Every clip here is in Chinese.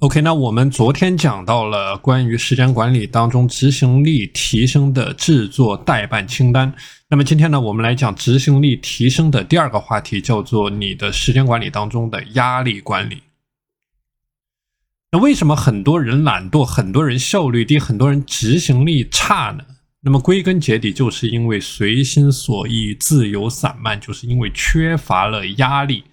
OK，那我们昨天讲到了关于时间管理当中执行力提升的制作代办清单。那么今天呢，我们来讲执行力提升的第二个话题，叫做你的时间管理当中的压力管理。那为什么很多人懒惰，很多人效率低，很多人执行力差呢？那么归根结底，就是因为随心所欲、自由散漫，就是因为缺乏了压力。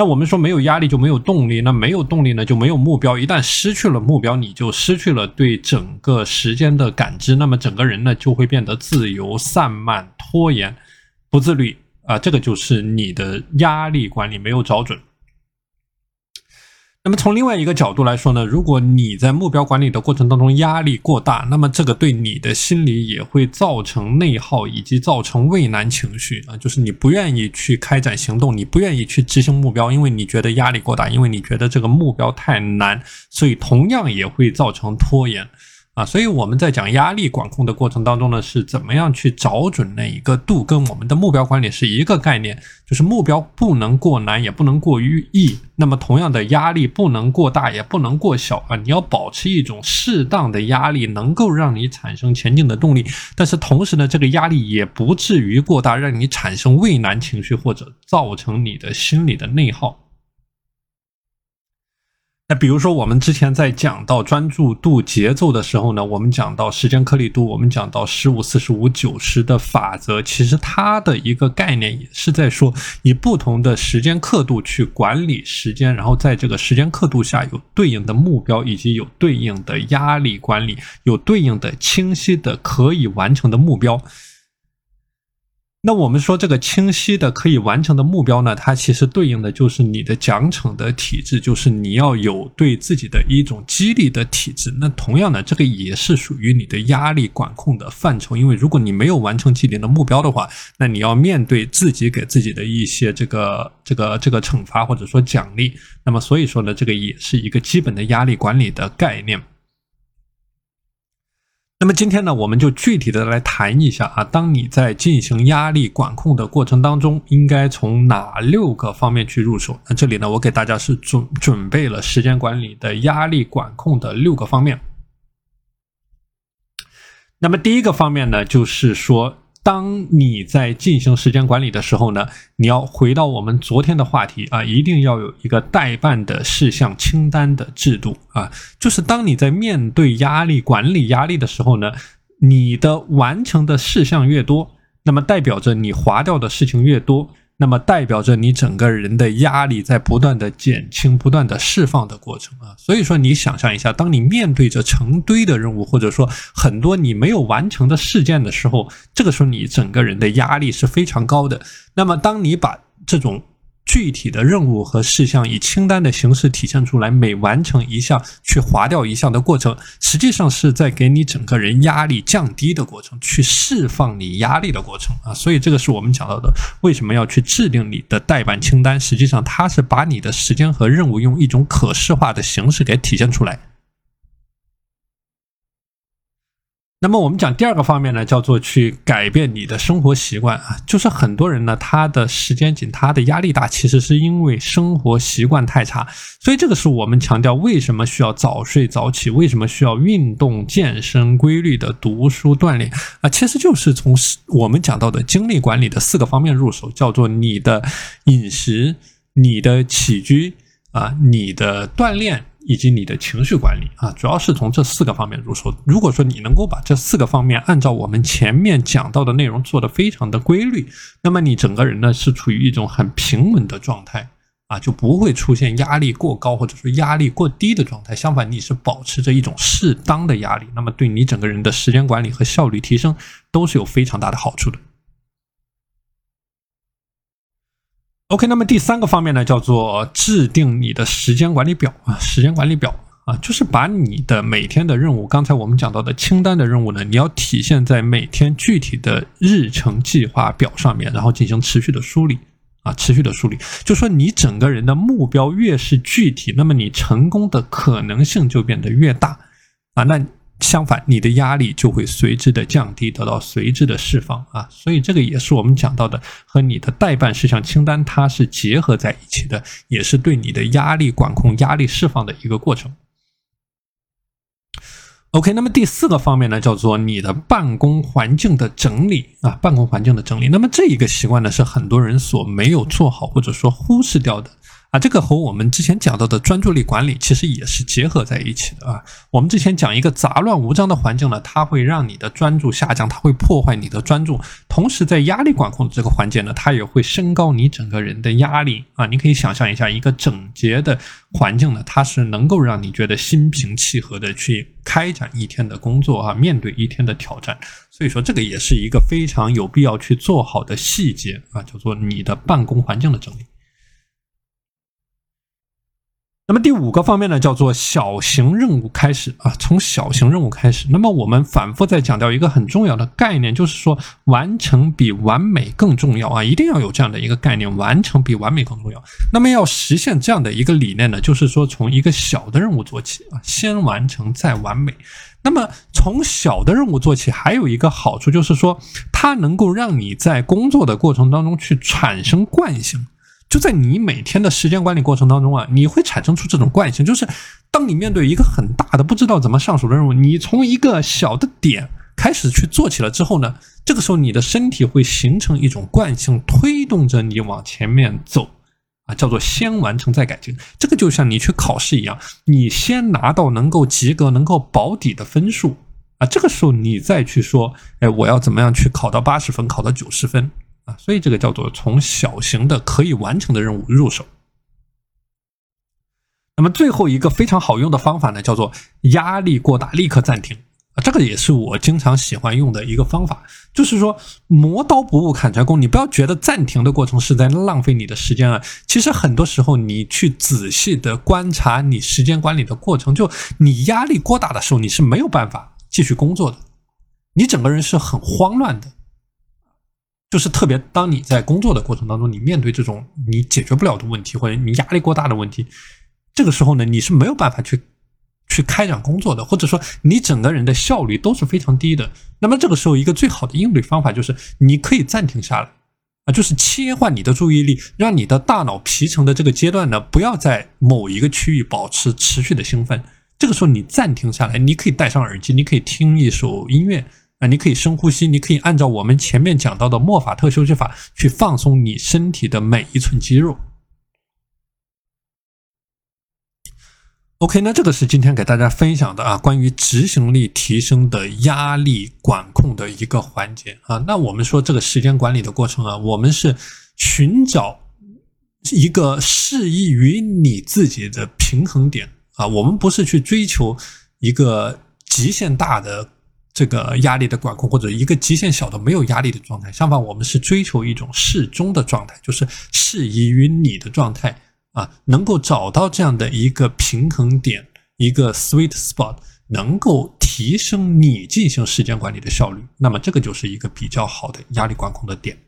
那我们说没有压力就没有动力，那没有动力呢就没有目标。一旦失去了目标，你就失去了对整个时间的感知，那么整个人呢就会变得自由散漫、拖延、不自律啊，这个就是你的压力管理没有找准。那么从另外一个角度来说呢，如果你在目标管理的过程当中压力过大，那么这个对你的心理也会造成内耗，以及造成畏难情绪啊，就是你不愿意去开展行动，你不愿意去执行目标，因为你觉得压力过大，因为你觉得这个目标太难，所以同样也会造成拖延。啊，所以我们在讲压力管控的过程当中呢，是怎么样去找准那一个度，跟我们的目标管理是一个概念，就是目标不能过难，也不能过于易。那么同样的压力不能过大，也不能过小啊，你要保持一种适当的压力，能够让你产生前进的动力。但是同时呢，这个压力也不至于过大，让你产生畏难情绪，或者造成你的心理的内耗。那比如说，我们之前在讲到专注度节奏的时候呢，我们讲到时间颗粒度，我们讲到十五四十五九十的法则，其实它的一个概念也是在说，以不同的时间刻度去管理时间，然后在这个时间刻度下有对应的目标，以及有对应的压力管理，有对应的清晰的可以完成的目标。那我们说这个清晰的可以完成的目标呢，它其实对应的就是你的奖惩的体制，就是你要有对自己的一种激励的体制。那同样呢，这个也是属于你的压力管控的范畴，因为如果你没有完成既定的目标的话，那你要面对自己给自己的一些这个这个这个惩罚或者说奖励。那么所以说呢，这个也是一个基本的压力管理的概念。那么今天呢，我们就具体的来谈一下啊，当你在进行压力管控的过程当中，应该从哪六个方面去入手？那这里呢，我给大家是准准备了时间管理的压力管控的六个方面。那么第一个方面呢，就是说。当你在进行时间管理的时候呢，你要回到我们昨天的话题啊，一定要有一个代办的事项清单的制度啊。就是当你在面对压力管理压力的时候呢，你的完成的事项越多，那么代表着你划掉的事情越多。那么代表着你整个人的压力在不断的减轻、不断的释放的过程啊，所以说你想象一下，当你面对着成堆的任务，或者说很多你没有完成的事件的时候，这个时候你整个人的压力是非常高的。那么当你把这种具体的任务和事项以清单的形式体现出来，每完成一项去划掉一项的过程，实际上是在给你整个人压力降低的过程，去释放你压力的过程啊。所以这个是我们讲到的，为什么要去制定你的代办清单？实际上它是把你的时间和任务用一种可视化的形式给体现出来。那么我们讲第二个方面呢，叫做去改变你的生活习惯啊，就是很多人呢，他的时间紧，他的压力大，其实是因为生活习惯太差。所以这个是我们强调为什么需要早睡早起，为什么需要运动健身、规律的读书锻炼啊，其实就是从我们讲到的精力管理的四个方面入手，叫做你的饮食、你的起居啊、你的锻炼。以及你的情绪管理啊，主要是从这四个方面入手。如果说你能够把这四个方面按照我们前面讲到的内容做得非常的规律，那么你整个人呢是处于一种很平稳的状态啊，就不会出现压力过高或者说压力过低的状态。相反，你是保持着一种适当的压力，那么对你整个人的时间管理和效率提升都是有非常大的好处的。OK，那么第三个方面呢，叫做制定你的时间管理表啊，时间管理表啊，就是把你的每天的任务，刚才我们讲到的清单的任务呢，你要体现在每天具体的日程计划表上面，然后进行持续的梳理啊，持续的梳理，就说你整个人的目标越是具体，那么你成功的可能性就变得越大啊，那。相反，你的压力就会随之的降低，得到随之的释放啊！所以这个也是我们讲到的，和你的代办事项清单它是结合在一起的，也是对你的压力管控、压力释放的一个过程。OK，那么第四个方面呢，叫做你的办公环境的整理啊，办公环境的整理。那么这一个习惯呢，是很多人所没有做好或者说忽视掉的。啊，这个和我们之前讲到的专注力管理其实也是结合在一起的啊。我们之前讲一个杂乱无章的环境呢，它会让你的专注下降，它会破坏你的专注。同时，在压力管控的这个环节呢，它也会升高你整个人的压力啊。你可以想象一下，一个整洁的环境呢，它是能够让你觉得心平气和的去开展一天的工作啊，面对一天的挑战。所以说，这个也是一个非常有必要去做好的细节啊，叫做你的办公环境的整理。那么第五个方面呢，叫做小型任务开始啊，从小型任务开始。那么我们反复在强调一个很重要的概念，就是说完成比完美更重要啊，一定要有这样的一个概念，完成比完美更重要。那么要实现这样的一个理念呢，就是说从一个小的任务做起啊，先完成再完美。那么从小的任务做起，还有一个好处就是说，它能够让你在工作的过程当中去产生惯性。就在你每天的时间管理过程当中啊，你会产生出这种惯性，就是当你面对一个很大的不知道怎么上手的任务，你从一个小的点开始去做起了之后呢，这个时候你的身体会形成一种惯性，推动着你往前面走，啊，叫做先完成再改进。这个就像你去考试一样，你先拿到能够及格、能够保底的分数啊，这个时候你再去说，哎，我要怎么样去考到八十分、考到九十分。啊，所以这个叫做从小型的可以完成的任务入手。那么最后一个非常好用的方法呢，叫做压力过大立刻暂停啊，这个也是我经常喜欢用的一个方法。就是说磨刀不误砍柴工，你不要觉得暂停的过程是在浪费你的时间啊。其实很多时候你去仔细的观察你时间管理的过程，就你压力过大的时候，你是没有办法继续工作的，你整个人是很慌乱的。就是特别，当你在工作的过程当中，你面对这种你解决不了的问题，或者你压力过大的问题，这个时候呢，你是没有办法去去开展工作的，或者说你整个人的效率都是非常低的。那么这个时候，一个最好的应对方法就是你可以暂停下来啊，就是切换你的注意力，让你的大脑皮层的这个阶段呢，不要在某一个区域保持持续的兴奋。这个时候你暂停下来，你可以戴上耳机，你可以听一首音乐。啊，你可以深呼吸，你可以按照我们前面讲到的莫法特休息法去放松你身体的每一寸肌肉。OK，那这个是今天给大家分享的啊，关于执行力提升的压力管控的一个环节啊。那我们说这个时间管理的过程啊，我们是寻找一个适宜于你自己的平衡点啊，我们不是去追求一个极限大的。这个压力的管控，或者一个极限小的没有压力的状态，相反，我们是追求一种适中的状态，就是适宜于你的状态啊，能够找到这样的一个平衡点，一个 sweet spot，能够提升你进行时间管理的效率，那么这个就是一个比较好的压力管控的点。